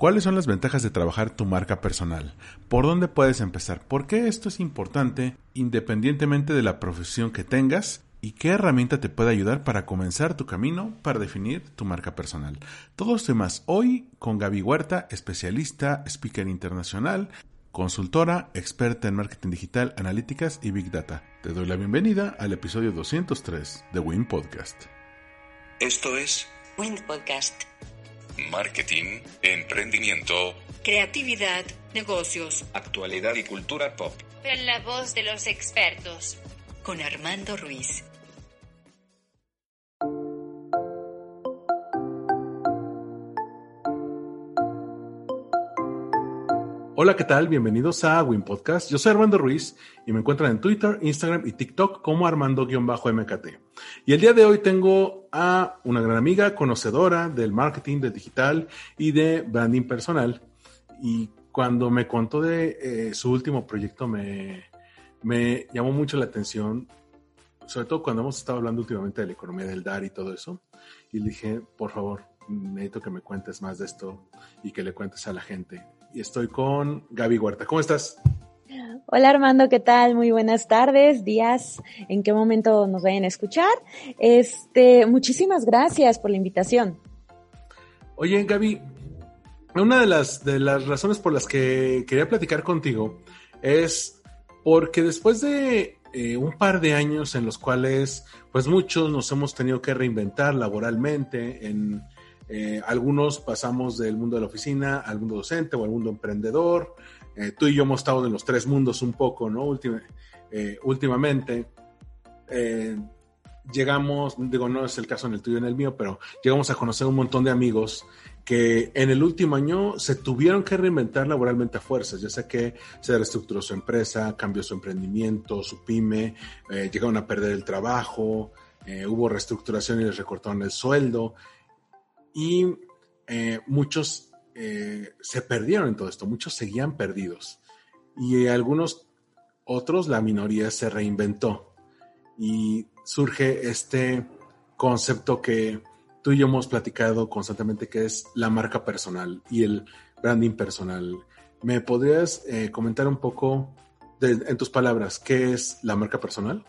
¿Cuáles son las ventajas de trabajar tu marca personal? ¿Por dónde puedes empezar? ¿Por qué esto es importante independientemente de la profesión que tengas? ¿Y qué herramienta te puede ayudar para comenzar tu camino para definir tu marca personal? Todo esto y más hoy con Gaby Huerta, especialista, speaker internacional, consultora, experta en marketing digital, analíticas y big data. Te doy la bienvenida al episodio 203 de Win Podcast. Esto es Win Podcast. Marketing, emprendimiento, Creatividad, negocios. actualidad y cultura pop. en la voz de los expertos. Con Armando Ruiz. Hola, ¿qué tal? Bienvenidos a Win Podcast. Yo soy Armando Ruiz y me encuentran en Twitter, Instagram y TikTok como Armando-MKT. Y el día de hoy tengo a una gran amiga, conocedora del marketing, de digital y de branding personal. Y cuando me contó de eh, su último proyecto me, me llamó mucho la atención, sobre todo cuando hemos estado hablando últimamente de la economía del dar y todo eso. Y le dije, por favor, necesito que me cuentes más de esto y que le cuentes a la gente. Y estoy con Gaby Huerta. ¿Cómo estás? Hola Armando, ¿qué tal? Muy buenas tardes, días, en qué momento nos vayan a escuchar. Este, muchísimas gracias por la invitación. Oye, Gaby, una de las, de las razones por las que quería platicar contigo es porque después de eh, un par de años en los cuales, pues muchos nos hemos tenido que reinventar laboralmente, en eh, algunos pasamos del mundo de la oficina al mundo docente o al mundo emprendedor. Eh, tú y yo hemos estado en los tres mundos un poco, ¿no? Eh, últimamente. Eh, llegamos, digo, no es el caso en el tuyo y en el mío, pero llegamos a conocer un montón de amigos que en el último año se tuvieron que reinventar laboralmente a fuerzas, ya sea que se reestructuró su empresa, cambió su emprendimiento, su pyme, llegaron a perder el trabajo, hubo reestructuración y les recortaron el sueldo y muchos eh, se perdieron en todo esto, muchos seguían perdidos y algunos otros, la minoría se reinventó y surge este concepto que tú y yo hemos platicado constantemente, que es la marca personal y el branding personal. ¿Me podrías eh, comentar un poco, en tus palabras, qué es la marca personal?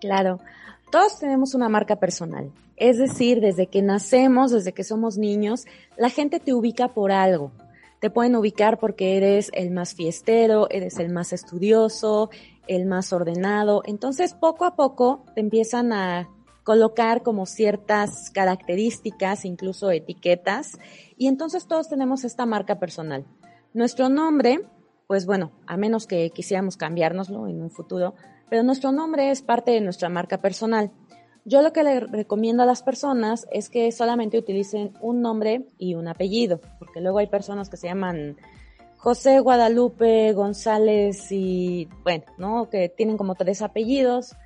Claro, todos tenemos una marca personal. Es decir, desde que nacemos, desde que somos niños, la gente te ubica por algo. Te pueden ubicar porque eres el más fiestero, eres el más estudioso, el más ordenado. Entonces, poco a poco te empiezan a colocar como ciertas características, incluso etiquetas, y entonces todos tenemos esta marca personal. Nuestro nombre, pues bueno, a menos que quisiéramos cambiárnoslo en un futuro, pero nuestro nombre es parte de nuestra marca personal. Yo lo que le recomiendo a las personas es que solamente utilicen un nombre y un apellido, porque luego hay personas que se llaman José Guadalupe González y bueno, ¿no? Que tienen como tres apellidos.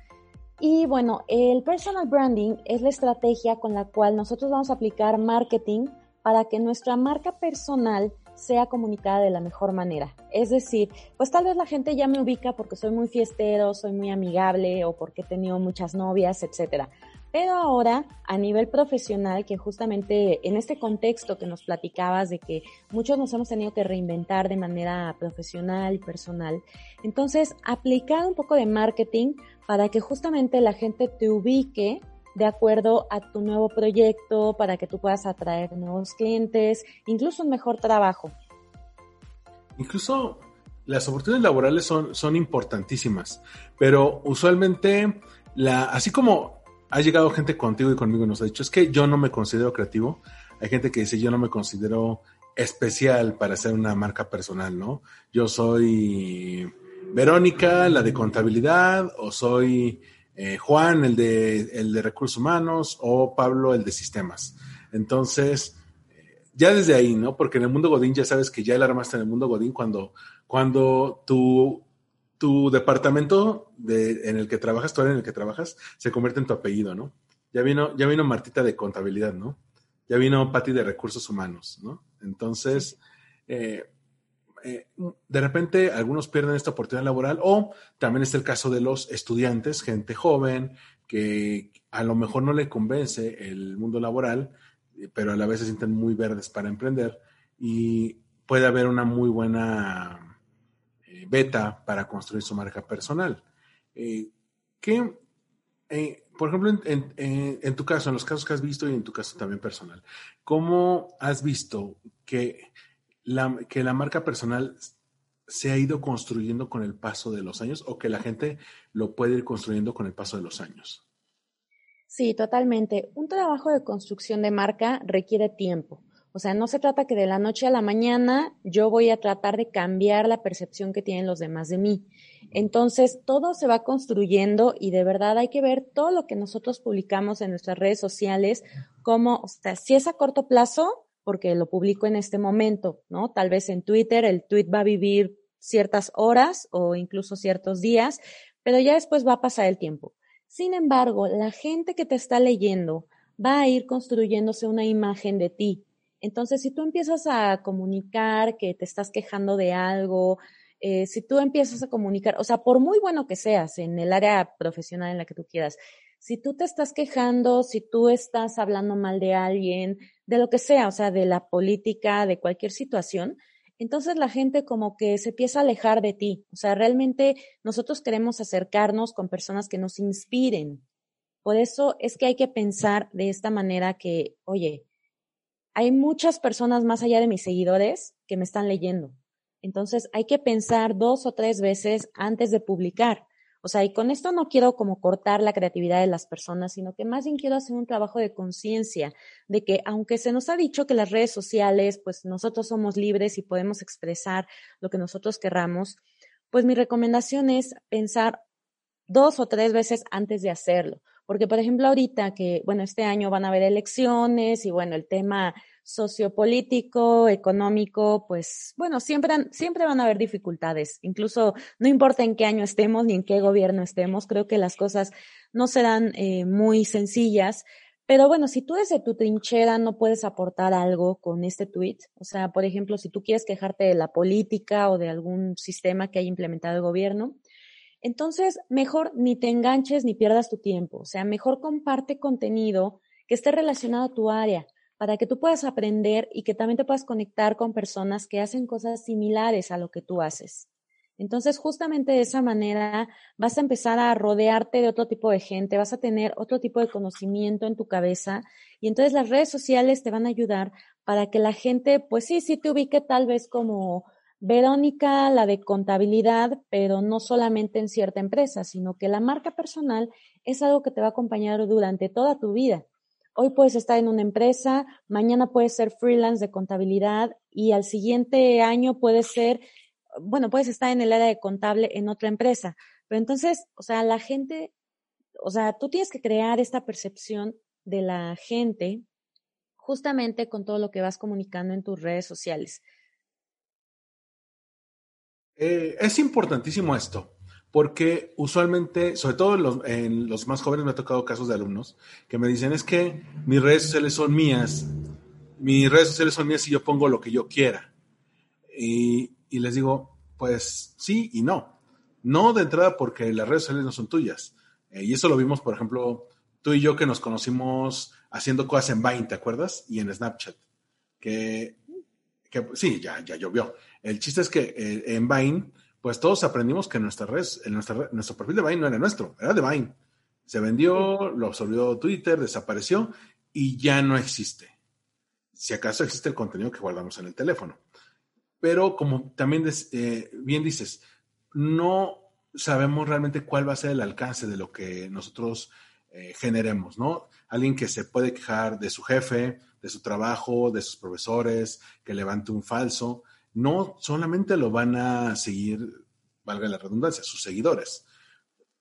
Y bueno, el personal branding es la estrategia con la cual nosotros vamos a aplicar marketing para que nuestra marca personal sea comunicada de la mejor manera. Es decir, pues tal vez la gente ya me ubica porque soy muy fiestero, soy muy amigable o porque he tenido muchas novias, etcétera. Pero ahora, a nivel profesional, que justamente en este contexto que nos platicabas de que muchos nos hemos tenido que reinventar de manera profesional y personal, entonces aplicar un poco de marketing para que justamente la gente te ubique de acuerdo a tu nuevo proyecto, para que tú puedas atraer nuevos clientes, incluso un mejor trabajo. Incluso las oportunidades laborales son, son importantísimas, pero usualmente, la, así como ha llegado gente contigo y conmigo y nos ha dicho, es que yo no me considero creativo, hay gente que dice, yo no me considero especial para ser una marca personal, ¿no? Yo soy Verónica, la de contabilidad, o soy eh, Juan, el de, el de recursos humanos, o Pablo, el de sistemas. Entonces, eh, ya desde ahí, ¿no? Porque en el mundo Godín ya sabes que ya el armaste en el mundo Godín cuando, cuando tu, tu departamento de, en el que trabajas, tu área en el que trabajas, se convierte en tu apellido, ¿no? Ya vino, ya vino Martita de contabilidad, ¿no? Ya vino Patti de recursos humanos, ¿no? Entonces, eh, eh, de repente algunos pierden esta oportunidad laboral o también está el caso de los estudiantes, gente joven que a lo mejor no le convence el mundo laboral, pero a la vez se sienten muy verdes para emprender y puede haber una muy buena eh, beta para construir su marca personal. Eh, ¿Qué, eh, por ejemplo, en, tu caso, en los casos que has visto y en tu caso también personal, ¿cómo has visto que la, que la marca personal se ha ido construyendo con el paso de los años o que la gente lo puede ir construyendo con el paso de los años? Sí, totalmente. Un trabajo de construcción de marca requiere tiempo. O sea, no se trata que de la noche a la mañana yo voy a tratar de cambiar la percepción que tienen los demás de mí. Entonces, todo se va construyendo y de verdad hay que ver todo lo que nosotros publicamos en nuestras redes sociales como, o sea, si es a corto plazo, porque lo publico en este momento, ¿no? Tal vez en Twitter el tweet va a vivir ciertas horas o incluso ciertos días, pero ya después va a pasar el tiempo. Sin embargo, la gente que te está leyendo va a ir construyéndose una imagen de ti. Entonces, si tú empiezas a comunicar que te estás quejando de algo, eh, si tú empiezas a comunicar, o sea, por muy bueno que seas en el área profesional en la que tú quieras, si tú te estás quejando, si tú estás hablando mal de alguien, de lo que sea, o sea, de la política, de cualquier situación, entonces la gente como que se empieza a alejar de ti. O sea, realmente nosotros queremos acercarnos con personas que nos inspiren. Por eso es que hay que pensar de esta manera que, oye, hay muchas personas más allá de mis seguidores que me están leyendo. Entonces hay que pensar dos o tres veces antes de publicar. O sea, y con esto no quiero como cortar la creatividad de las personas, sino que más bien quiero hacer un trabajo de conciencia de que aunque se nos ha dicho que las redes sociales, pues nosotros somos libres y podemos expresar lo que nosotros querramos, pues mi recomendación es pensar dos o tres veces antes de hacerlo. Porque, por ejemplo, ahorita que, bueno, este año van a haber elecciones y, bueno, el tema sociopolítico, económico, pues, bueno, siempre, siempre van a haber dificultades. Incluso no importa en qué año estemos ni en qué gobierno estemos, creo que las cosas no serán eh, muy sencillas. Pero bueno, si tú desde tu trinchera no puedes aportar algo con este tweet, o sea, por ejemplo, si tú quieres quejarte de la política o de algún sistema que haya implementado el gobierno, entonces, mejor ni te enganches ni pierdas tu tiempo. O sea, mejor comparte contenido que esté relacionado a tu área para que tú puedas aprender y que también te puedas conectar con personas que hacen cosas similares a lo que tú haces. Entonces, justamente de esa manera vas a empezar a rodearte de otro tipo de gente, vas a tener otro tipo de conocimiento en tu cabeza y entonces las redes sociales te van a ayudar para que la gente, pues sí, sí te ubique tal vez como Verónica, la de contabilidad, pero no solamente en cierta empresa, sino que la marca personal es algo que te va a acompañar durante toda tu vida. Hoy puedes estar en una empresa, mañana puedes ser freelance de contabilidad y al siguiente año puedes ser, bueno, puedes estar en el área de contable en otra empresa. Pero entonces, o sea, la gente, o sea, tú tienes que crear esta percepción de la gente justamente con todo lo que vas comunicando en tus redes sociales. Eh, es importantísimo esto, porque usualmente, sobre todo en los, en los, más jóvenes, me ha tocado casos de alumnos que me dicen es que mis redes sociales son mías, mis redes sociales son mías y yo pongo lo que yo quiera. Y, y les digo, pues sí y no. No de entrada porque las redes sociales no son tuyas. Eh, y eso lo vimos, por ejemplo, tú y yo que nos conocimos haciendo cosas en Vine, ¿te acuerdas? Y en Snapchat. Que, que sí, ya, ya llovió. El chiste es que eh, en Vine, pues todos aprendimos que nuestra red, nuestra, nuestro perfil de Vine no era nuestro, era de Vine. Se vendió, lo absorbió Twitter, desapareció y ya no existe. Si acaso existe el contenido que guardamos en el teléfono. Pero como también des, eh, bien dices, no sabemos realmente cuál va a ser el alcance de lo que nosotros eh, generemos, ¿no? Alguien que se puede quejar de su jefe, de su trabajo, de sus profesores, que levante un falso, no solamente lo van a seguir, valga la redundancia, sus seguidores.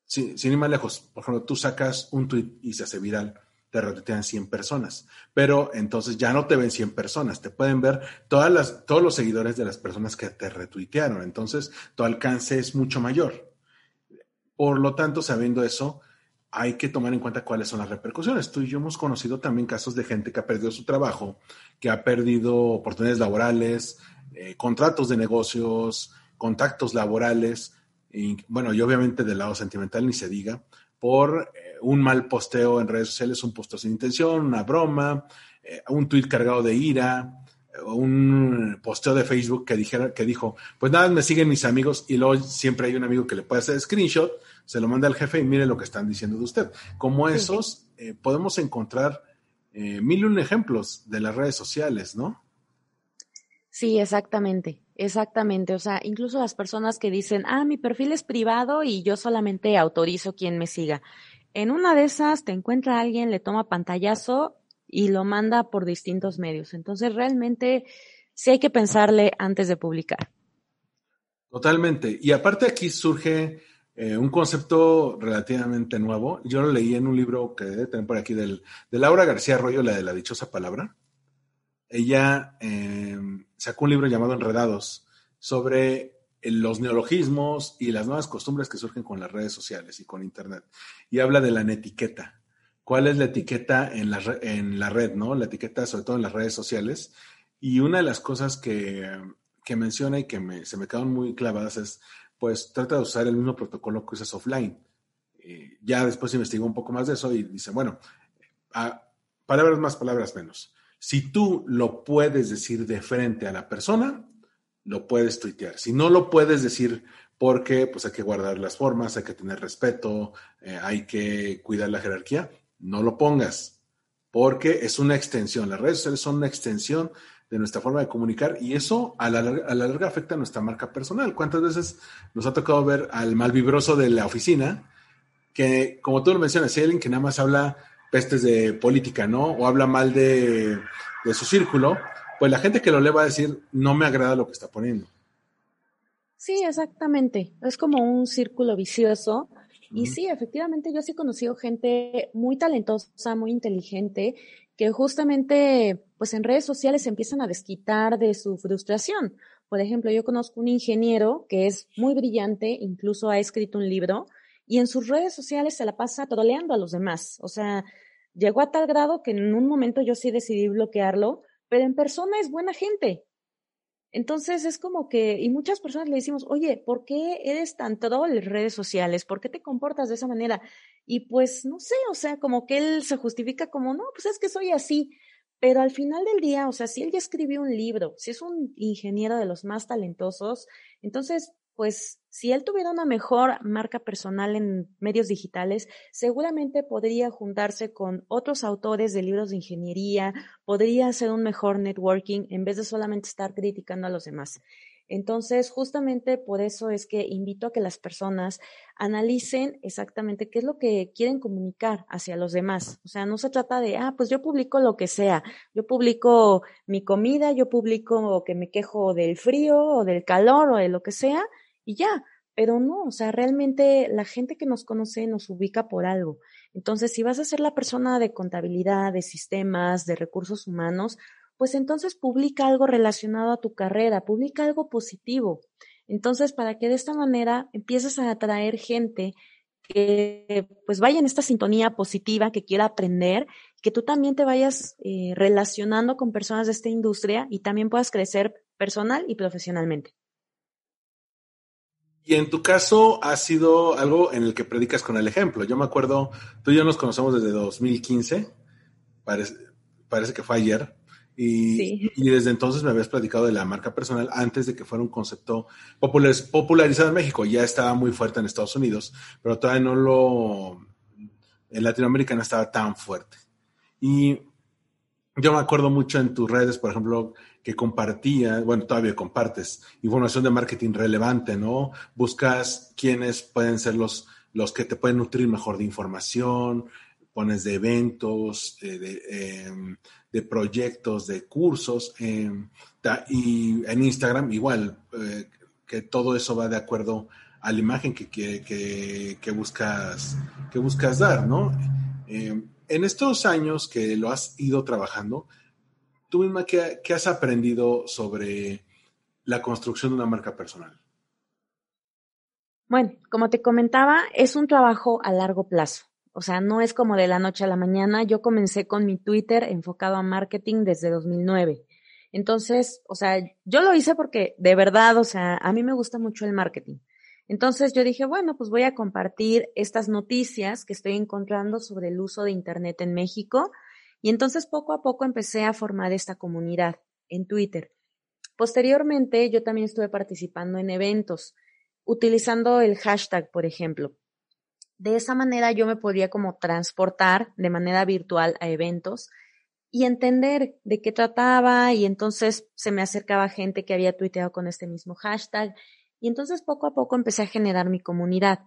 Sin, ir más lejos, por ejemplo, tú sacas un tweet y se hace viral, te retuitean 100 personas, pero entonces ya no te ven 100 personas, te pueden ver todas las, todos los seguidores de las personas que te retuitearon, entonces tu alcance es mucho mayor. Por lo tanto, sabiendo eso, hay que tomar en cuenta cuáles son las repercusiones. Tú y yo hemos conocido también casos de gente que ha perdido su trabajo, que ha perdido oportunidades laborales, eh, contratos de negocios, contactos laborales, y, bueno, y obviamente del lado sentimental ni se diga, por eh, un mal posteo en redes sociales, un posteo sin intención, una broma, eh, un tuit cargado de ira. Un posteo de Facebook que dijera, que dijo, pues nada, me siguen mis amigos y luego siempre hay un amigo que le puede hacer screenshot, se lo manda al jefe y mire lo que están diciendo de usted. Como esos, eh, podemos encontrar eh, mil y un ejemplos de las redes sociales, ¿no? Sí, exactamente, exactamente. O sea, incluso las personas que dicen, ah, mi perfil es privado y yo solamente autorizo quien me siga. En una de esas te encuentra alguien, le toma pantallazo y lo manda por distintos medios. Entonces, realmente sí hay que pensarle antes de publicar. Totalmente. Y aparte aquí surge eh, un concepto relativamente nuevo. Yo lo leí en un libro que debe tener por aquí del, de Laura García Arroyo, la de la dichosa palabra. Ella eh, sacó un libro llamado Enredados sobre los neologismos y las nuevas costumbres que surgen con las redes sociales y con Internet. Y habla de la netiqueta cuál es la etiqueta en la, en la red, ¿no? La etiqueta sobre todo en las redes sociales. Y una de las cosas que, que menciona y que me, se me quedaron muy clavadas es, pues trata de usar el mismo protocolo que usas offline. Eh, ya después investigó un poco más de eso y dice, bueno, a, palabras más, palabras menos. Si tú lo puedes decir de frente a la persona, lo puedes tuitear. Si no lo puedes decir porque pues hay que guardar las formas, hay que tener respeto, eh, hay que cuidar la jerarquía, no lo pongas, porque es una extensión. Las redes sociales son una extensión de nuestra forma de comunicar y eso a la, larga, afecta a nuestra marca personal. ¿Cuántas veces nos ha tocado ver al malvibroso de la oficina que, como tú lo mencionas, hay alguien que nada más habla pestes de política, ¿no? O habla mal de, de su círculo, pues la gente que lo lee va a decir, no me agrada lo que está poniendo. Sí, exactamente. Es como un círculo vicioso y sí, efectivamente, yo sí he conocido gente muy talentosa, muy inteligente, que justamente, pues en redes sociales empiezan a desquitar de su frustración. Por ejemplo, yo conozco un ingeniero que es muy brillante, incluso ha escrito un libro, y en sus redes sociales se la pasa troleando a los demás. O sea, llegó a tal grado que en un momento yo sí decidí bloquearlo, pero en persona es buena gente. Entonces es como que, y muchas personas le decimos, oye, ¿por qué eres tan troll en redes sociales? ¿Por qué te comportas de esa manera? Y pues no sé, o sea, como que él se justifica como, no, pues es que soy así. Pero al final del día, o sea, si él ya escribió un libro, si es un ingeniero de los más talentosos, entonces pues si él tuviera una mejor marca personal en medios digitales, seguramente podría juntarse con otros autores de libros de ingeniería, podría hacer un mejor networking en vez de solamente estar criticando a los demás. Entonces, justamente por eso es que invito a que las personas analicen exactamente qué es lo que quieren comunicar hacia los demás. O sea, no se trata de, ah, pues yo publico lo que sea, yo publico mi comida, yo publico que me quejo del frío o del calor o de lo que sea, y ya, pero no, o sea, realmente la gente que nos conoce nos ubica por algo. Entonces, si vas a ser la persona de contabilidad, de sistemas, de recursos humanos, pues entonces publica algo relacionado a tu carrera, publica algo positivo. Entonces, para que de esta manera empieces a atraer gente que pues vaya en esta sintonía positiva, que quiera aprender, que tú también te vayas eh, relacionando con personas de esta industria y también puedas crecer personal y profesionalmente. Y en tu caso ha sido algo en el que predicas con el ejemplo. Yo me acuerdo, tú y yo nos conocemos desde 2015, parece, parece que fue ayer, y, y, desde entonces me habías platicado de la marca personal antes de que fuera un concepto popularizado en México. Ya estaba muy fuerte en Estados Unidos, pero todavía no lo... En Latinoamérica no estaba tan fuerte. Y yo me acuerdo mucho en tus redes, por ejemplo, que compartías, bueno, todavía compartes información de marketing relevante, ¿no? Buscas quiénes pueden ser los, los que te pueden nutrir mejor de información, pones de eventos, eh, de, em, de, proyectos, de cursos, em, y en Instagram igual, eh, que todo eso va de acuerdo a la imagen que, que, que buscas, que buscas dar, ¿no? En estos años que lo has ido trabajando, tú misma, ¿qué, has aprendido sobre la construcción de una marca personal? Bueno, como te comentaba, es un trabajo a largo plazo. O sea, no es como de la noche a la mañana. Yo comencé con mi Twitter enfocado a marketing desde 2009. Entonces, o sea, yo lo hice porque de verdad, o sea, a mí me gusta mucho el marketing. Entonces yo dije, bueno, pues voy a compartir estas noticias que estoy encontrando sobre el uso de Internet en México. Y entonces poco a poco empecé a formar esta comunidad. en Twitter. Posteriormente, yo también estuve participando en eventos, utilizando el hashtag, por ejemplo. De esa manera yo me podía como transportar de manera virtual a eventos y entender de qué trataba y entonces se me acercaba gente que había tuiteado con este mismo hashtag y entonces poco a poco empecé a generar mi comunidad.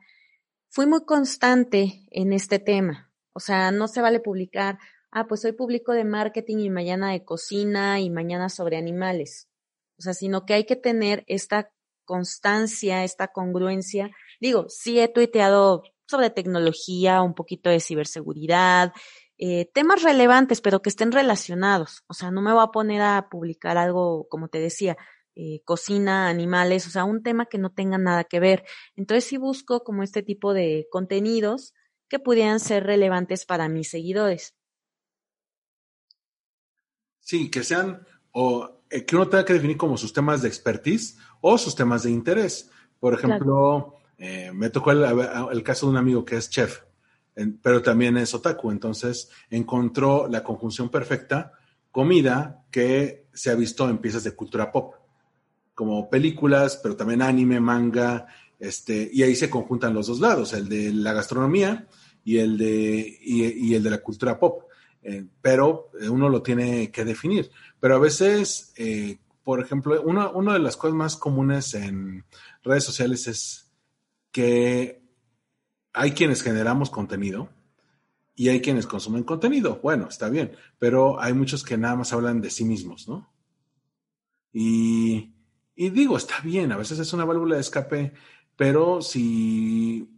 Fui muy constante en este tema, o sea, no se vale publicar, ah, pues hoy publico de marketing y mañana de cocina y mañana sobre animales, o sea, sino que hay que tener esta constancia, esta congruencia. Digo, sí he tuiteado sobre tecnología, un poquito de ciberseguridad, eh, temas relevantes, pero que estén relacionados. O sea, no me voy a poner a publicar algo, como te decía, eh, cocina, animales, o sea, un tema que no tenga nada que ver. Entonces sí busco como este tipo de contenidos que pudieran ser relevantes para mis seguidores. Sí, que sean, o eh, que uno tenga que definir como sus temas de expertise o sus temas de interés. Por ejemplo, eh, me tocó el, caso de un amigo que es chef, pero también es otaku, entonces encontró la conjunción perfecta, comida que se ha visto en piezas de cultura pop, como películas, pero también anime, manga, este, y ahí se conjuntan los dos lados, el de la gastronomía y el de, y, el de la cultura pop. Eh, pero uno lo tiene que definir. Pero a veces, eh, por ejemplo, una, una de las cosas más comunes en redes sociales es que hay quienes generamos contenido y hay quienes consumen contenido. Bueno, está bien, pero hay muchos que nada más hablan de sí mismos, ¿no? Y, digo, está bien, a veces es una válvula de escape, pero si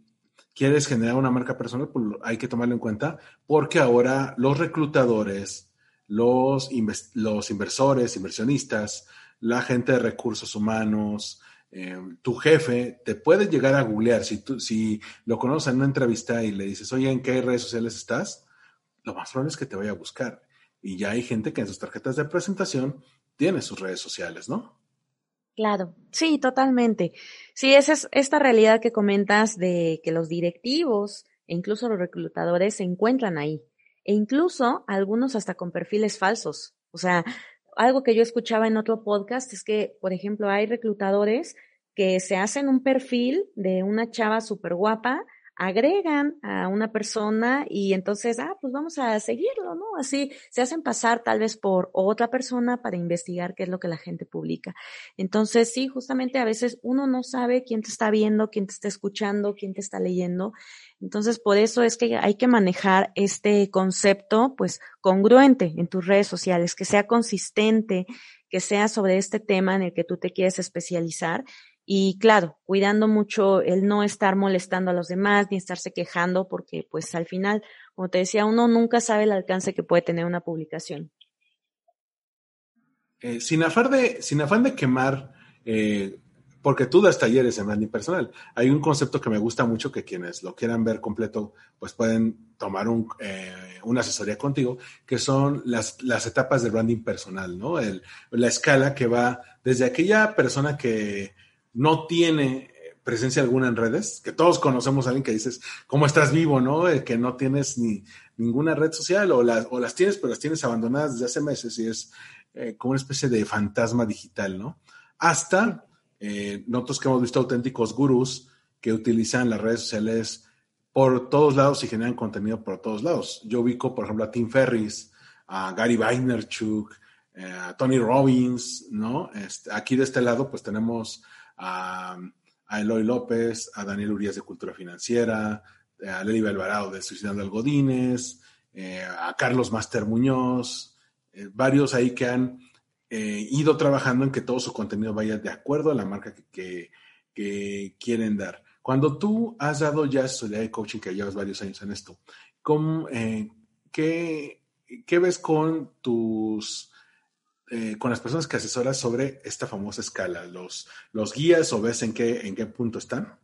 quieres generar una marca personal, pues hay que tomarlo en cuenta, porque ahora los reclutadores, los, los inversores, inversionistas, la gente de recursos humanos, eh, tu jefe te puede llegar a googlear. Si, tú, si lo conoces en una entrevista y le dices, oye, ¿en qué redes sociales estás? Lo más probable es que te vaya a buscar. Y ya hay gente que en sus tarjetas de presentación tiene sus redes sociales, ¿no? Claro, sí, totalmente. Sí, esa es esta realidad que comentas de que los directivos e incluso los reclutadores se encuentran ahí. E incluso algunos hasta con perfiles falsos. O sea, algo que yo escuchaba en otro podcast es que, por ejemplo, hay reclutadores que se hacen un perfil de una chava súper guapa, agregan a una persona y entonces, ah, pues vamos a seguirlo, ¿no? Así se hacen pasar tal vez por otra persona para investigar qué es lo que la gente publica. Entonces, sí, justamente a veces uno no sabe quién te está viendo, quién te está escuchando, quién te está leyendo entonces, por eso es que hay que manejar este concepto, pues, congruente en tus redes sociales, que sea consistente, que sea sobre este tema en el que tú te quieres especializar. Y claro, cuidando mucho el no estar molestando a los demás ni estarse quejando, porque pues al final, como te decía, uno nunca sabe el alcance que puede tener una publicación. Eh, sin, afán de, sin afán de quemar eh, porque tú das talleres en branding personal. Hay un concepto que me gusta mucho que quienes lo quieran ver completo, pues pueden tomar un, eh, una asesoría contigo, que son las, las etapas del branding personal, ¿no? El, la escala que va desde aquella persona que no tiene presencia alguna en redes, que todos conocemos a alguien que dices, ¿cómo estás vivo, no? Que no tienes ni ninguna red social o, las o las tienes, pero las tienes abandonadas desde hace meses y es eh, como una especie de fantasma digital, ¿no? Hasta eh, nosotros que hemos visto auténticos gurús que utilizan las redes sociales por todos lados y generan contenido por todos lados. Yo ubico, por ejemplo, a Tim Ferris, a Gary Vaynerchuk, eh, a Tony Robbins, ¿no? Este, aquí de este lado, pues tenemos a, Eloy López, a Daniel Urias de Cultura Financiera, a Lely Alvarado de Suicidando Algodines, eh, a Carlos Master Muñoz, varios ahí que han eh, ido trabajando en que todo su contenido vaya de acuerdo a la marca que, quieren dar. Cuando tú has dado ya asesoría de coaching, que llevas varios años en esto, eh, qué, ves con tus... Eh, con las personas que asesoras sobre esta famosa escala, los, los guías o ves en qué, en qué punto están?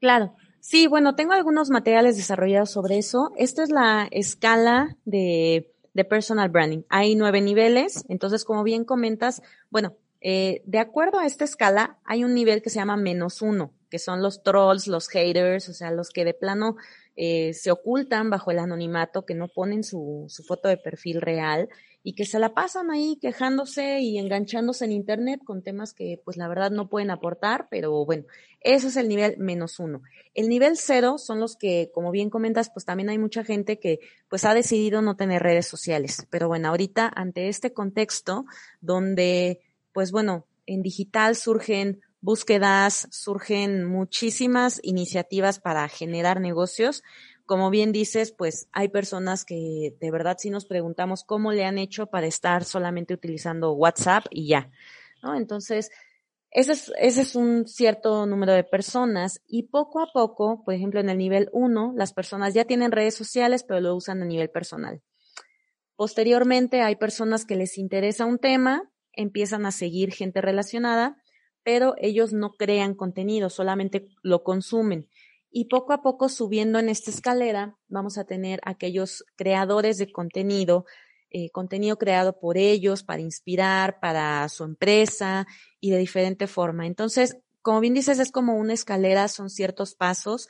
Claro, sí, bueno, tengo algunos materiales desarrollados sobre eso. Esta es la escala de de personal branding. Hay nueve niveles, entonces como bien comentas, bueno, eh, de acuerdo a esta escala, hay un nivel que se llama menos uno, que son los trolls, los haters, o sea, los que de plano eh, se ocultan bajo el anonimato, que no ponen su, su foto de perfil real y que se la pasan ahí quejándose y enganchándose en internet con temas que pues la verdad no pueden aportar, pero bueno, eso es el nivel menos uno. El nivel cero son los que, como bien comentas, pues también hay mucha gente que pues ha decidido no tener redes sociales. Pero bueno, ahorita ante este contexto donde pues bueno, en digital surgen búsquedas, surgen muchísimas iniciativas para generar negocios, como bien dices, pues hay personas que de verdad sí nos preguntamos cómo le han hecho para estar solamente utilizando WhatsApp y ya, ¿no? Entonces, ese es, ese es un cierto número de personas y poco a poco, por ejemplo, en el nivel 1, las personas ya tienen redes sociales, pero lo usan a nivel personal. Posteriormente, hay personas que les interesa un tema, empiezan a seguir gente relacionada, pero ellos no crean contenido, solamente lo consumen. Y poco a poco subiendo en esta escalera vamos a tener aquellos creadores de contenido, eh, contenido creado por ellos para inspirar, para su empresa y de diferente forma. Entonces, como bien dices, es como una escalera, son ciertos pasos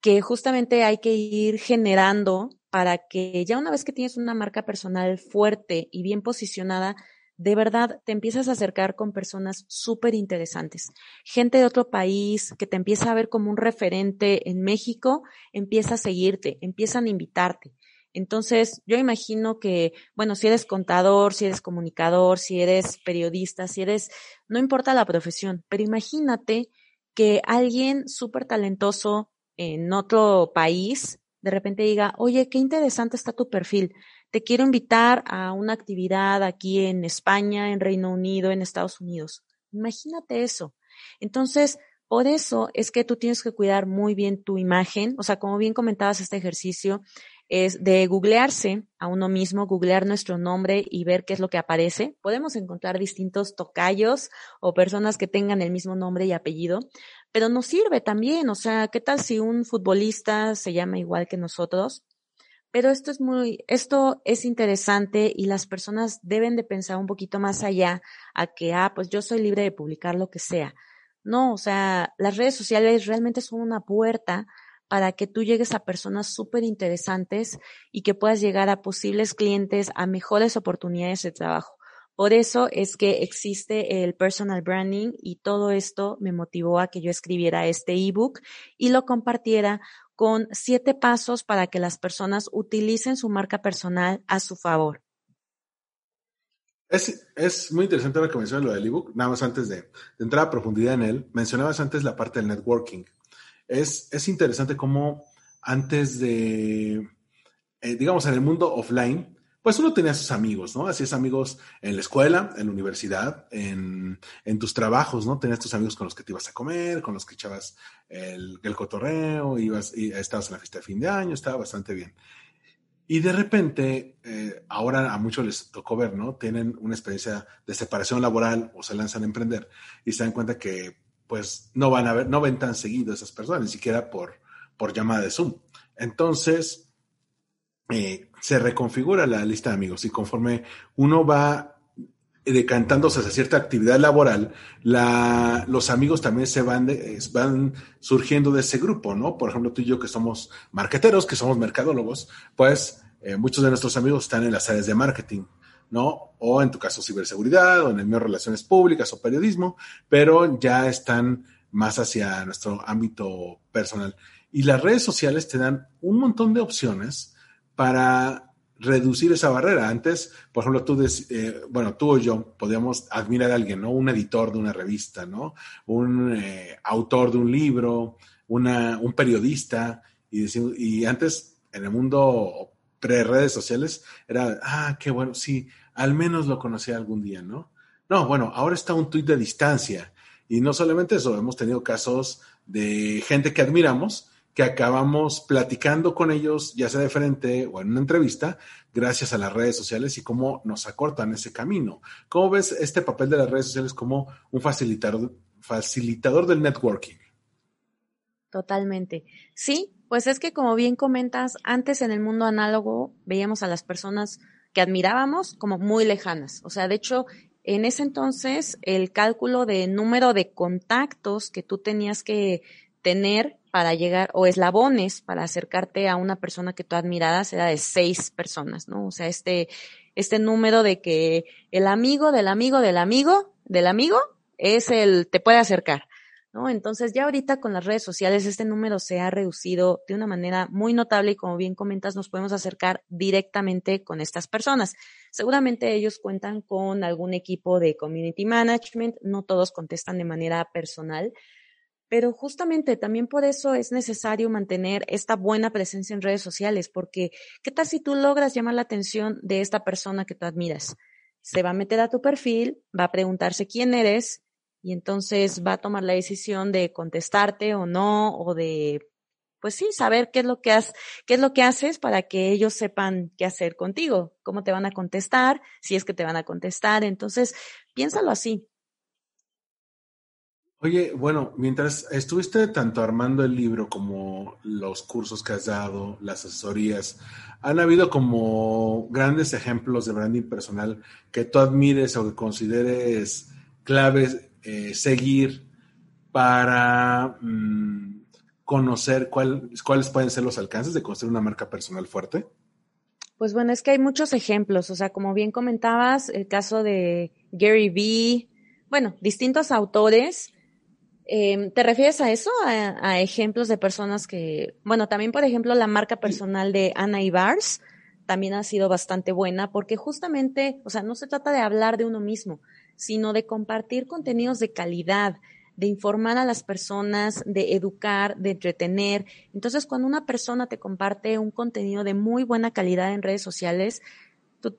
que justamente hay que ir generando para que ya una vez que tienes una marca personal fuerte y bien posicionada, de verdad te empiezas a acercar con personas súper interesantes. Gente de otro país que te empieza a ver como un referente en México, empieza a seguirte, empiezan a invitarte. Entonces, yo imagino que, bueno, si eres contador, si eres comunicador, si eres periodista, si eres, no importa la profesión, pero imagínate que alguien súper talentoso en otro país de repente diga, oye, qué interesante está tu perfil te quiero invitar a una actividad aquí en España, en Reino Unido, en Estados Unidos. Imagínate eso. Entonces, por eso es que tú tienes que cuidar muy bien tu imagen. O sea, como bien comentabas, este ejercicio es de googlearse a uno mismo, googlear nuestro nombre y ver qué es lo que aparece. Podemos encontrar distintos tocayos o personas que tengan el mismo nombre y apellido, pero nos sirve también. O sea, ¿qué tal si un futbolista se llama igual que nosotros? Pero esto es muy, esto es interesante y las personas deben de pensar un poquito más allá a que, ah, pues yo soy libre de publicar lo que sea. No, o sea, las redes sociales realmente son una puerta para que tú llegues a personas súper interesantes y que puedas llegar a posibles clientes, a mejores oportunidades de trabajo. Por eso es que existe el personal branding y todo esto me motivó a que yo escribiera este ebook y lo compartiera con siete pasos para que las personas utilicen su marca personal a su favor. Es, muy interesante lo que mencionas lo del ebook. Nada más antes de, entrar a profundidad en él, mencionabas antes la parte del networking. Es, es interesante cómo antes de, eh, digamos, en el mundo offline, pues uno tenía sus amigos, ¿no? Hacías amigos en la escuela, en la universidad, en, tus trabajos, ¿no? Tenías tus amigos con los que te ibas a comer, con los que echabas el, cotorreo, ibas, y estabas en la fiesta de fin de año, estaba bastante bien. Y de repente, eh, ahora a muchos les tocó ver, ¿no? Tienen una experiencia de separación laboral o se lanzan a emprender y se dan cuenta que, pues, no van a ver, no ven tan seguido esas personas, ni siquiera por, por llamada de Zoom. Entonces, eh, se reconfigura la lista de amigos y conforme uno va decantándose hacia cierta actividad laboral, la, los amigos también se van, van surgiendo de ese grupo, ¿no? Por ejemplo, tú y yo que somos marqueteros, que somos mercadólogos, pues eh, muchos de nuestros amigos están en las áreas de marketing, ¿no? O en tu caso ciberseguridad, o en el mío relaciones públicas o periodismo, pero ya están más hacia nuestro ámbito personal. Y las redes sociales te dan un montón de opciones para reducir esa barrera. Antes, por ejemplo, tú, eh, bueno, tú o yo podíamos admirar a alguien, ¿no? Un editor de una revista, ¿no? Un eh, autor de un libro, una, un periodista. Y, y antes, en el mundo pre-redes sociales, era, ah, qué bueno, sí, al menos lo conocía algún día, ¿no? No, bueno, ahora está un tuit de distancia. Y no solamente eso, hemos tenido casos de gente que admiramos que acabamos platicando con ellos, ya sea de frente o en una entrevista, gracias a las redes sociales y cómo nos acortan ese camino. ¿Cómo ves este papel de las redes sociales como un facilitador, facilitador del networking? Totalmente. Sí, pues es que como bien comentas, antes en el mundo análogo veíamos a las personas que admirábamos como muy lejanas. O sea, de hecho, en ese entonces el cálculo de número de contactos que tú tenías que tener para llegar, o eslabones para acercarte a una persona que tú admiradas era de seis personas, ¿no? O sea, este, este número de que el amigo del amigo del amigo del amigo es el, te puede acercar. ¿No? Entonces ya ahorita con las redes sociales este número se ha reducido de una manera muy notable y como bien comentas nos podemos acercar directamente con estas personas. Seguramente ellos cuentan con algún equipo de community management, no todos contestan de manera personal, pero justamente también por eso es necesario mantener esta buena presencia en redes sociales, porque ¿qué tal si tú logras llamar la atención de esta persona que tú admiras? Se va a meter a tu perfil, va a preguntarse quién eres y entonces va a tomar la decisión de contestarte o no, o de, pues sí, saber qué es lo que, has, qué es lo que haces para que ellos sepan qué hacer contigo, cómo te van a contestar, si es que te van a contestar. Entonces, piénsalo así. Oye, bueno, mientras estuviste tanto armando el libro como los cursos que has dado, las asesorías, ¿han habido como grandes ejemplos de branding personal que tú admires o que consideres claves eh, seguir para mm, conocer cuál, cuáles pueden ser los alcances de construir una marca personal fuerte? Pues bueno, es que hay muchos ejemplos. O sea, como bien comentabas, el caso de Gary Vee, bueno, distintos autores Em, ¿Te refieres a eso? A, ejemplos de personas que, bueno, también por ejemplo la marca personal de Ana Ibars también ha sido bastante buena porque justamente, o sea, no se trata de hablar de uno mismo, sino de compartir contenidos de calidad, de informar a las personas, de educar, de entretener. Entonces, cuando una persona te comparte un contenido de muy buena calidad en redes sociales,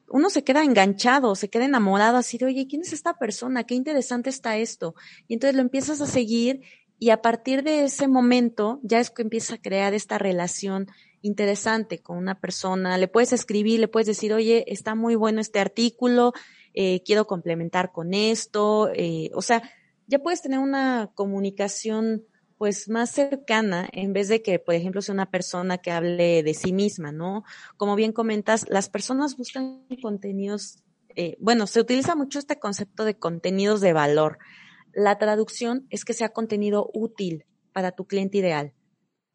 uno se queda enganchado, se queda enamorado así de, oye, ¿quién es esta persona? Qué interesante está esto. Y entonces lo empiezas a seguir y a partir de ese momento ya es que empieza a crear esta relación interesante con una persona. Le puedes escribir, le puedes decir, oye, está muy bueno este artículo, eh, quiero complementar con esto. Eh, o sea, ya puedes tener una comunicación pues más cercana en vez de que, por ejemplo, sea una persona que hable de sí misma, ¿no? Como bien comentas, las personas buscan contenidos, eh, bueno, se utiliza mucho este concepto de contenidos de valor. La traducción es que sea contenido útil para tu cliente ideal.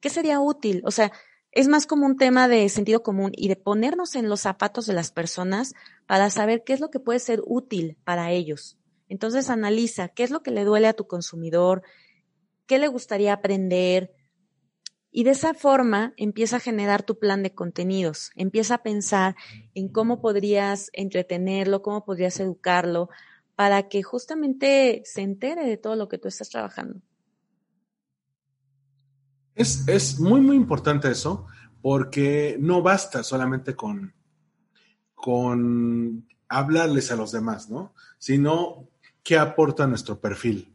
¿Qué sería útil? O sea, es más como un tema de sentido común y de ponernos en los zapatos de las personas para saber qué es lo que puede ser útil para ellos. Entonces analiza qué es lo que le duele a tu consumidor, qué le gustaría aprender. Y de esa forma empieza a generar tu plan de contenidos, empieza a pensar en cómo podrías entretenerlo, cómo podrías educarlo, para que justamente se entere de todo lo que tú estás trabajando. Es, es muy, muy importante eso, porque no basta solamente con, con hablarles a los demás, ¿no? Sino qué aporta nuestro perfil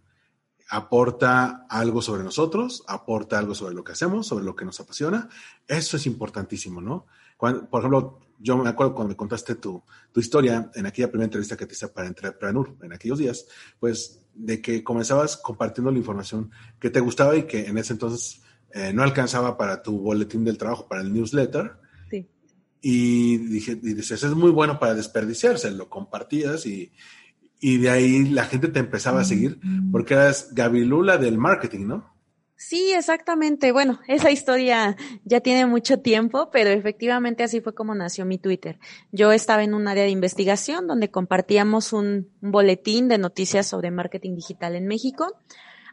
aporta algo sobre nosotros, aporta algo sobre lo que hacemos, sobre lo que nos apasiona. Eso es importantísimo, ¿no? por ejemplo, yo me acuerdo cuando me contaste tu, tu, historia en aquella primera entrevista que te hice para Entrepreneur en aquellos días, pues de que comenzabas compartiendo la información que te gustaba y que en ese entonces eh, no alcanzaba para tu boletín del trabajo, para el newsletter. Sí. Y dije, y dices, es muy bueno para desperdiciarse, lo compartías y, y de ahí la gente te empezaba a seguir porque eras Gabilula del marketing, ¿no? Sí, exactamente. Bueno, esa historia ya tiene mucho tiempo, pero efectivamente así fue como nació mi Twitter. Yo estaba en un área de investigación donde compartíamos un, boletín de noticias sobre marketing digital en México.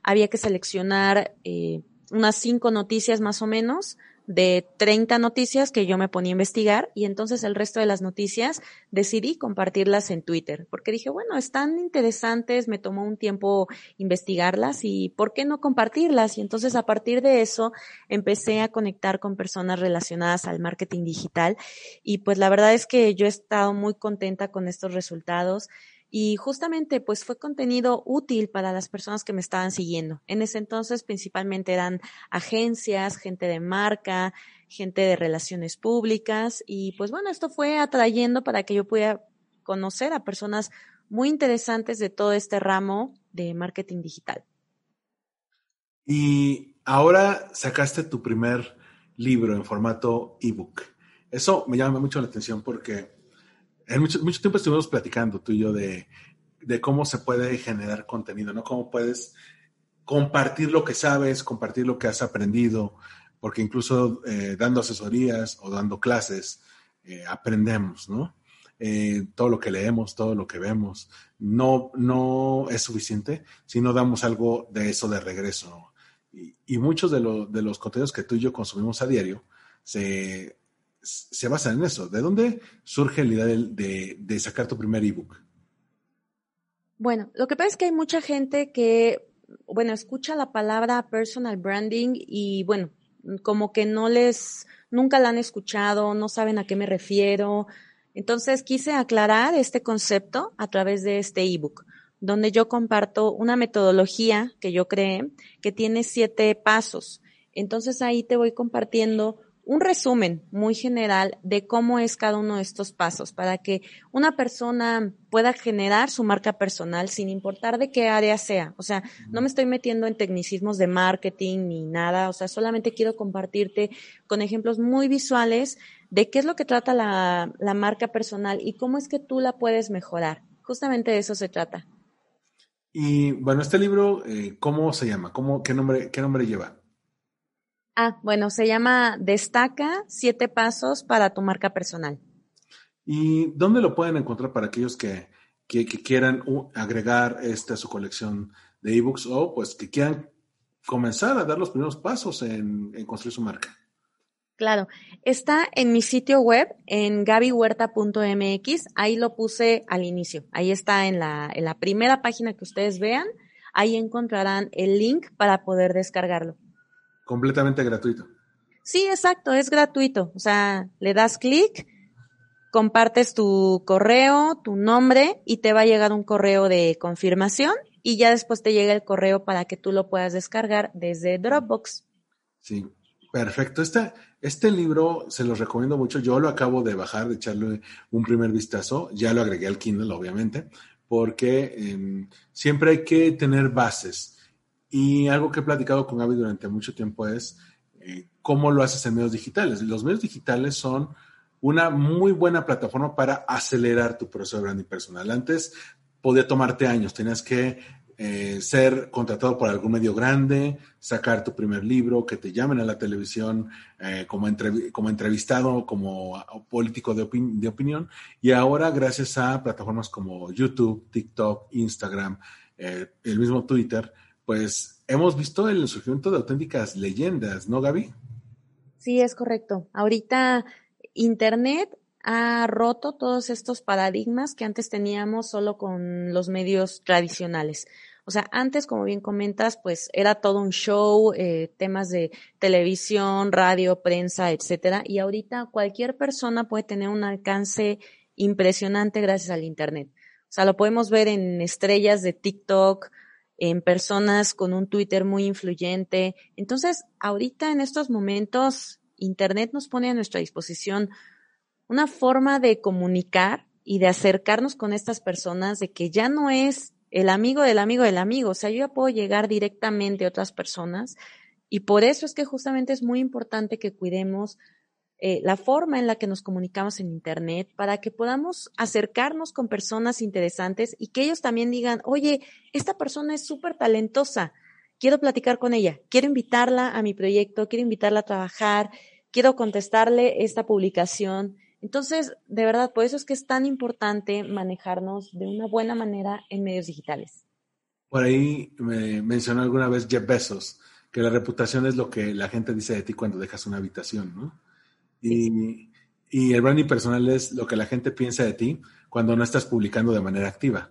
Había que seleccionar eh, unas cinco noticias más o menos de 30 noticias que yo me ponía a investigar y entonces el resto de las noticias decidí compartirlas en Twitter porque dije, bueno, están interesantes, me tomó un tiempo investigarlas y ¿por qué no compartirlas? Y entonces a partir de eso empecé a conectar con personas relacionadas al marketing digital y pues la verdad es que yo he estado muy contenta con estos resultados y justamente pues fue contenido útil para las personas que me estaban siguiendo. En ese entonces principalmente eran agencias, gente de marca, gente de relaciones públicas y pues bueno, esto fue atrayendo para que yo pudiera conocer a personas muy interesantes de todo este ramo de marketing digital. Y ahora sacaste tu primer libro en formato ebook. Eso me llama mucho la atención porque en mucho, mucho tiempo estuvimos platicando tú y yo de, cómo se puede generar contenido, ¿no? Cómo puedes compartir lo que sabes, compartir lo que has aprendido, porque incluso eh, dando asesorías o dando clases, eh, aprendemos, ¿no? Eh, todo lo que leemos, todo lo que vemos, no, no es suficiente si no damos algo de eso de regreso. Y, y muchos de, lo, de, los contenidos que tú y yo consumimos a diario se, se basan en eso. ¿De dónde surge la idea de, de, de sacar tu primer ebook? Bueno, lo que pasa es que hay mucha gente que, bueno, escucha la palabra personal branding y, bueno, como que no les, nunca la han escuchado, no saben a qué me refiero. Entonces quise aclarar este concepto a través de este ebook, donde yo comparto una metodología que yo creé que tiene siete pasos. Entonces ahí te voy compartiendo un resumen muy general de cómo es cada uno de estos pasos para que una persona pueda generar su marca personal sin importar de qué área sea. O sea, no me estoy metiendo en tecnicismos de marketing ni nada. O sea, solamente quiero compartirte con ejemplos muy visuales de qué es lo que trata la, la marca personal y cómo es que tú la puedes mejorar. Justamente de eso se trata. Y bueno, este libro, eh, ¿cómo se llama? ¿Cómo, qué, nombre, ¿Qué nombre lleva? Ah, bueno, se llama Destaca siete pasos para tu marca personal. ¿Y dónde lo pueden encontrar para aquellos que, que, que quieran agregar este a su colección de ebooks o pues que quieran comenzar a dar los primeros pasos en, en construir su marca? Claro, está en mi sitio web, en gabihuerta.mx, ahí lo puse al inicio, ahí está en la, en la primera página que ustedes vean, ahí encontrarán el link para poder descargarlo completamente gratuito. Sí, exacto, es gratuito. O sea, le das clic, compartes tu correo, tu nombre y te va a llegar un correo de confirmación y ya después te llega el correo para que tú lo puedas descargar desde Dropbox. Sí, perfecto. Este, este libro se los recomiendo mucho. Yo lo acabo de bajar, de echarle un primer vistazo. Ya lo agregué al Kindle, obviamente, porque eh, siempre hay que tener bases y algo que he platicado con Gaby durante mucho tiempo es eh, cómo lo haces en medios digitales. Los medios digitales son una muy buena plataforma para acelerar tu proceso de branding personal. Antes podía tomarte años, tenías que eh, ser contratado por algún medio grande, sacar tu primer libro, que te llamen a la televisión eh, como, como entrevistado, como político de, opin de, opinión. Y ahora, gracias a plataformas como YouTube, TikTok, Instagram, el mismo Twitter, pues hemos visto el surgimiento de auténticas leyendas, ¿no, Gaby? Sí, es correcto. Ahorita Internet ha roto todos estos paradigmas que antes teníamos solo con los medios tradicionales. O sea, antes, como bien comentas, pues era todo un show, eh, temas de televisión, radio, prensa, etcétera. Y ahorita cualquier persona puede tener un alcance impresionante gracias al Internet. O sea, lo podemos ver en estrellas de TikTok, en personas con un Twitter muy influyente. Entonces, ahorita en estos momentos, Internet nos pone a nuestra disposición una forma de comunicar y de acercarnos con estas personas, de que ya no es el amigo del amigo del amigo, o sea, yo ya puedo llegar directamente a otras personas y por eso es que justamente es muy importante que cuidemos eh, la forma en la que nos comunicamos en Internet para que podamos acercarnos con personas interesantes y que ellos también digan, oye, esta persona es súper talentosa, quiero platicar con ella, quiero invitarla a mi proyecto, quiero invitarla a trabajar, quiero contestarle esta publicación. Entonces, de verdad, por eso es que es tan importante manejarnos de una buena manera en medios digitales. Por ahí me mencionó alguna vez Jeff Bezos, que la reputación es lo que la gente dice de ti cuando dejas una habitación, ¿no? Y, el branding personal es lo que la gente piensa de ti cuando no estás publicando de manera activa.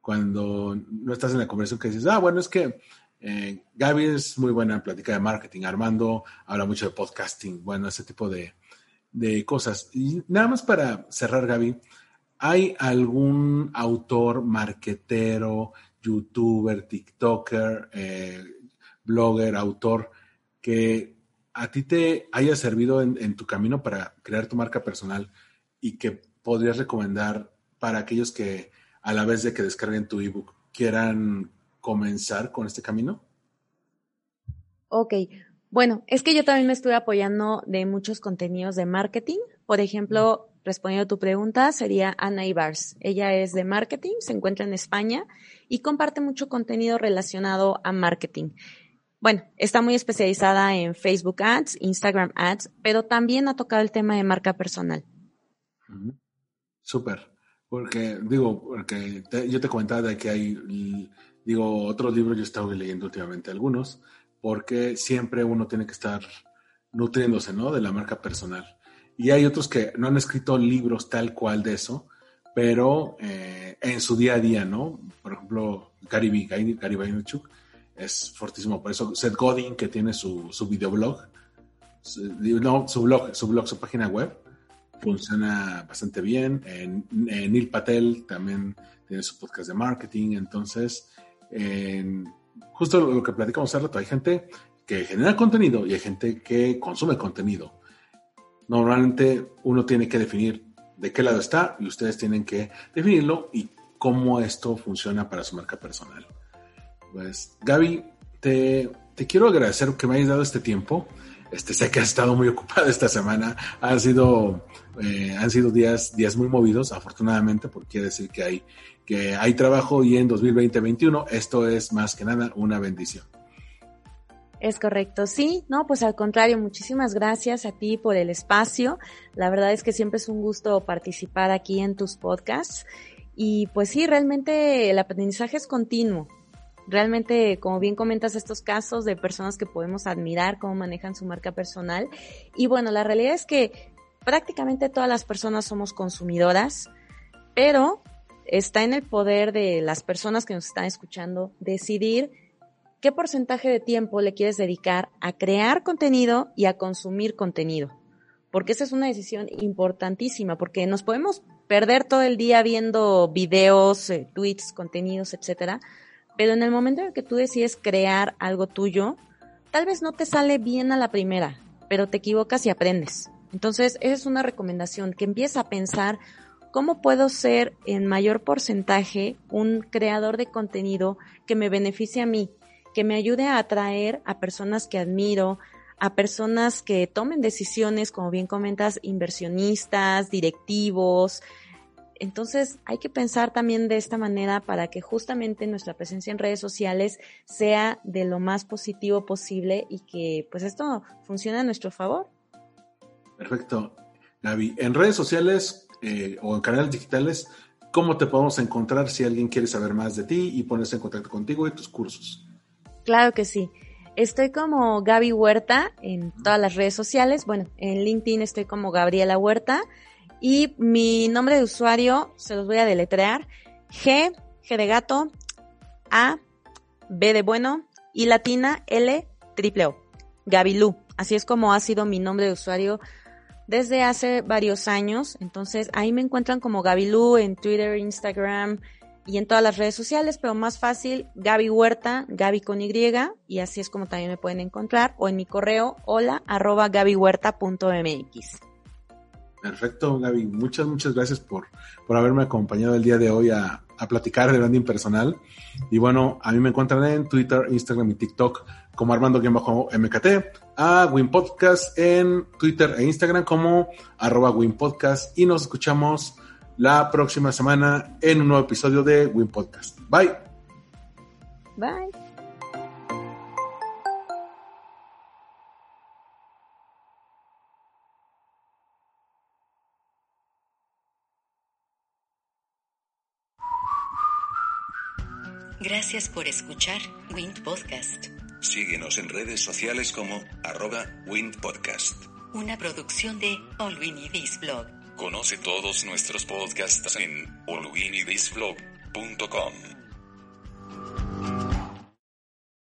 Cuando no estás en la conversación que dices, ah, bueno, es que eh, Gaby es muy buena en plática de marketing, Armando habla mucho de podcasting, bueno, ese tipo de, de cosas. Y nada más para cerrar, Gaby, ¿hay algún autor, marketero, youtuber, tiktoker, eh, blogger, autor que a ti te haya servido en, en, tu camino para crear tu marca personal y que podrías recomendar para aquellos que a la vez de que descarguen tu ebook quieran comenzar con este camino? Ok, bueno, es que yo también me estuve apoyando de muchos contenidos de marketing. Por ejemplo, respondiendo a tu pregunta, sería Ana Ibars. Ella es de marketing, se encuentra en España y comparte mucho contenido relacionado a marketing. Bueno, está muy especializada en Facebook Ads, Instagram Ads, pero también ha tocado el tema de marca personal. Súper, porque digo, porque yo te comentaba de que hay, digo, otros libros yo he estado leyendo últimamente algunos, porque siempre uno tiene que estar nutriéndose, ¿no? De la marca personal. Y hay otros que no han escrito libros tal cual de eso, pero eh, en su día a día, ¿no? Por ejemplo, Gary, Gary Vaynerchuk es fortísimo. Por eso Seth Godin, que tiene su, su videoblog, no, su blog, su blog, su página web, funciona bastante bien. En, Neil Patel también tiene su podcast de marketing. Entonces, justo lo, que platicamos hace rato, hay gente que genera contenido y hay gente que consume contenido. Normalmente uno tiene que definir de qué lado está y ustedes tienen que definirlo y cómo esto funciona para su marca personal. Pues, Gaby, te, quiero agradecer que me hayas dado este tiempo. Este, sé que has estado muy ocupada esta semana. Han sido, eh, han sido días, días muy movidos, afortunadamente, porque quiere decir que hay, que hay trabajo y en 2020-2021 esto es más que nada una bendición. Es correcto, sí, no, pues al contrario, muchísimas gracias a ti por el espacio. La verdad es que siempre es un gusto participar aquí en tus podcasts. Y pues sí, realmente el aprendizaje es continuo. Realmente, como bien comentas, estos casos de personas que podemos admirar, cómo manejan su marca personal. Y bueno, la realidad es que prácticamente todas las personas somos consumidoras, pero está en el poder de las personas que nos están escuchando decidir ¿qué porcentaje de tiempo le quieres dedicar a crear contenido y a consumir contenido? Porque esa es una decisión importantísima, porque nos podemos perder todo el día viendo videos, eh, tweets, contenidos, etcétera, pero en el momento en que tú decides crear algo tuyo, tal vez no te sale bien a la primera, pero te equivocas y aprendes. Entonces, esa es una recomendación, que empieces a pensar cómo puedo ser en mayor porcentaje un creador de contenido que me beneficie a mí, que me ayude a atraer a personas que admiro, a personas que tomen decisiones, como bien comentas, inversionistas, directivos. Entonces hay que pensar también de esta manera para que justamente nuestra presencia en redes sociales sea de lo más positivo posible y que pues esto funcione a nuestro favor. Perfecto. Gaby, en redes sociales eh, o en canales digitales, ¿cómo te podemos encontrar si alguien quiere saber más de ti y ponerse en contacto contigo y tus cursos? Claro que sí. Estoy como Gaby Huerta en todas las redes sociales. Bueno, en LinkedIn estoy como Gabriela Huerta. Y mi nombre de usuario se los voy a deletrear. G, G de gato, A, B de bueno y latina L, triple O. Gabilú. Así es como ha sido mi nombre de usuario desde hace varios años. Entonces ahí me encuentran como Gabilú en Twitter, Instagram, y en todas las redes sociales, pero más fácil, Gaby Huerta, Gaby con Y, y así es como también me pueden encontrar, o en mi correo, hola, arroba gabyhuerta.mx. Perfecto, Gaby. Muchas, muchas gracias por, por haberme acompañado el día de hoy a, a platicar de branding personal. Y bueno, a mí me encuentran en Twitter, Instagram y TikTok como Armando-MKT, a Win Podcast en Twitter e Instagram como arroba Win y nos escuchamos la próxima semana en un nuevo episodio de Win Podcast. Bye. Bye. Gracias por escuchar Wind Podcast. Síguenos en redes sociales como arroba Wind Podcast. Una producción de All We Need Is Blog. Conoce todos nuestros podcasts en allwinidisvlog.com.